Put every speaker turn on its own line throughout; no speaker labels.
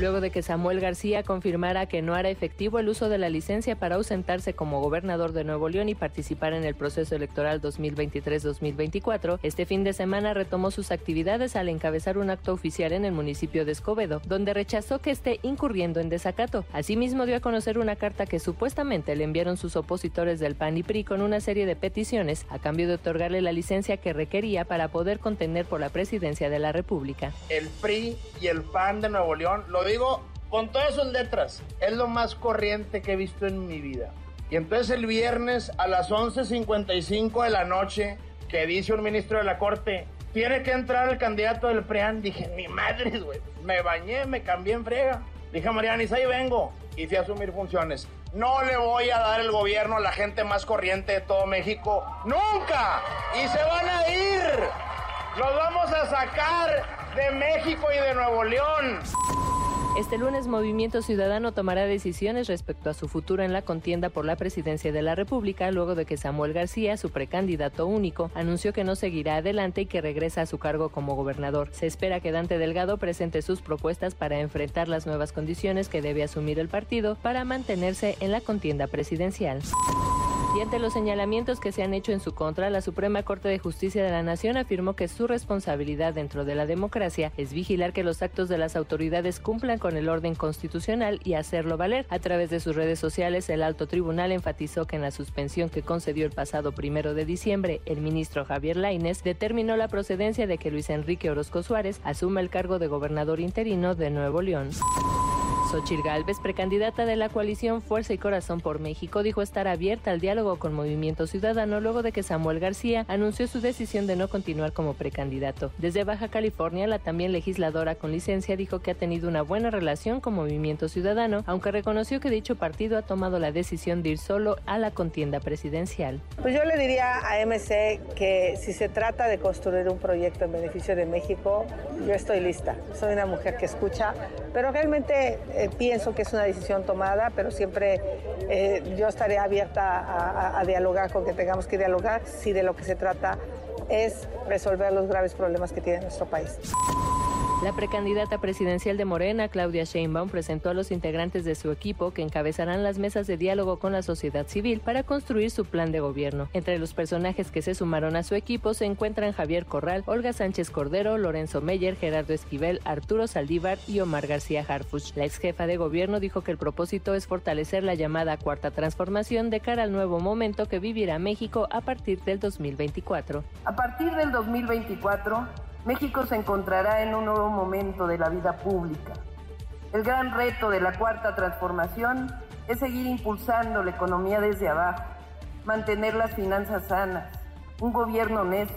luego de que Samuel García confirmara que no hará efectivo el uso de la licencia para ausentarse como gobernador de Nuevo León y participar en el proceso electoral 2023-2024, este fin de semana retomó sus actividades al encabezar un acto oficial en el municipio de Escobedo, donde rechazó que esté incurriendo en desacato. Asimismo, dio a conocer una carta que supuestamente le enviaron sus opositores del PAN y PRI con una serie de peticiones a cambio de otorgarle la licencia que requería para poder contender por la presidencia de la República.
El PRI y el PAN de Nuevo León lo digo con todas sus letras. Es lo más corriente que he visto en mi vida. Y entonces el viernes a las 11.55 de la noche, que dice un ministro de la Corte, tiene que entrar el candidato del PRIAN. Dije, mi madre, güey. Me bañé, me cambié en frega. Dije a Marianis, ahí vengo. Y fui a asumir funciones. No le voy a dar el gobierno a la gente más corriente de todo México. ¡Nunca! Y se van a ir. Los vamos a sacar de México y de Nuevo León.
Este lunes Movimiento Ciudadano tomará decisiones respecto a su futuro en la contienda por la presidencia de la República luego de que Samuel García, su precandidato único, anunció que no seguirá adelante y que regresa a su cargo como gobernador. Se espera que Dante Delgado presente sus propuestas para enfrentar las nuevas condiciones que debe asumir el partido para mantenerse en la contienda presidencial. Ante los señalamientos que se han hecho en su contra, la Suprema Corte de Justicia de la Nación afirmó que su responsabilidad dentro de la democracia es vigilar que los actos de las autoridades cumplan con el orden constitucional y hacerlo valer. A través de sus redes sociales, el alto tribunal enfatizó que en la suspensión que concedió el pasado primero de diciembre, el ministro Javier Laines determinó la procedencia de que Luis Enrique Orozco Suárez asuma el cargo de gobernador interino de Nuevo León. Xochil Gálvez, precandidata de la coalición Fuerza y Corazón por México, dijo estar abierta al diálogo con Movimiento Ciudadano luego de que Samuel García anunció su decisión de no continuar como precandidato. Desde Baja California, la también legisladora con licencia dijo que ha tenido una buena relación con Movimiento Ciudadano, aunque reconoció que dicho partido ha tomado la decisión de ir solo a la contienda presidencial.
Pues yo le diría a MC que si se trata de construir un proyecto en beneficio de México, yo estoy lista. Soy una mujer que escucha, pero realmente eh, pienso que es una decisión tomada, pero siempre eh, yo estaré abierta a, a dialogar con que tengamos que dialogar si de lo que se trata es resolver los graves problemas que tiene nuestro país.
La precandidata presidencial de Morena, Claudia Sheinbaum, presentó a los integrantes de su equipo que encabezarán las mesas de diálogo con la sociedad civil para construir su plan de gobierno. Entre los personajes que se sumaron a su equipo se encuentran Javier Corral, Olga Sánchez Cordero, Lorenzo Meyer, Gerardo Esquivel, Arturo Saldívar y Omar García Harfuch. La ex jefa de gobierno dijo que el propósito es fortalecer la llamada cuarta transformación de cara al nuevo momento que vivirá México a partir del 2024.
A partir del 2024, México se encontrará en un nuevo momento de la vida pública. El gran reto de la cuarta transformación es seguir impulsando la economía desde abajo, mantener las finanzas sanas, un gobierno honesto,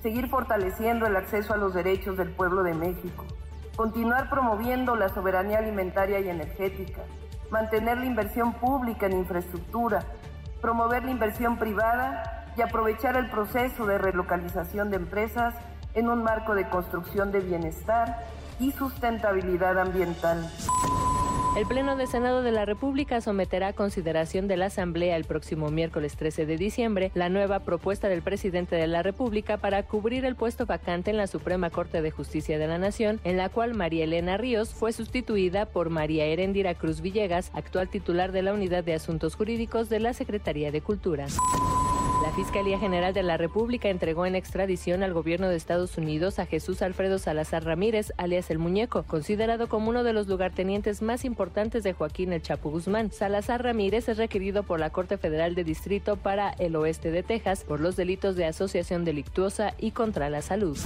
seguir fortaleciendo el acceso a los derechos del pueblo de México, continuar promoviendo la soberanía alimentaria y energética, mantener la inversión pública en infraestructura, promover la inversión privada y aprovechar el proceso de relocalización de empresas en un marco de construcción de bienestar y sustentabilidad ambiental.
El Pleno de Senado de la República someterá a consideración de la Asamblea el próximo miércoles 13 de diciembre la nueva propuesta del presidente de la República para cubrir el puesto vacante en la Suprema Corte de Justicia de la Nación, en la cual María Elena Ríos fue sustituida por María Erendira Cruz Villegas, actual titular de la Unidad de Asuntos Jurídicos de la Secretaría de Cultura. La Fiscalía General de la República entregó en extradición al gobierno de Estados Unidos a Jesús Alfredo Salazar Ramírez, alias El Muñeco, considerado como uno de los lugartenientes más importantes de Joaquín El Chapo Guzmán. Salazar Ramírez es requerido por la Corte Federal de Distrito para el Oeste de Texas por los delitos de asociación delictuosa y contra la salud.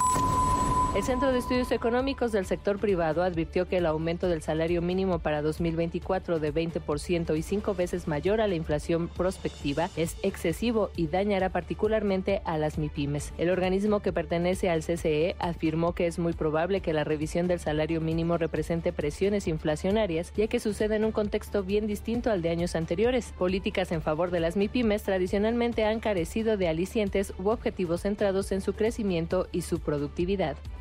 El Centro de Estudios Económicos del sector privado advirtió que el aumento del salario mínimo para 2024 de 20% y cinco veces mayor a la inflación prospectiva es excesivo y dañará particularmente a las MIPIMES. El organismo que pertenece al CCE afirmó que es muy probable que la revisión del salario mínimo represente presiones inflacionarias, ya que sucede en un contexto bien distinto al de años anteriores. Políticas en favor de las MIPIMES tradicionalmente han carecido de alicientes u objetivos centrados en su crecimiento y su productividad.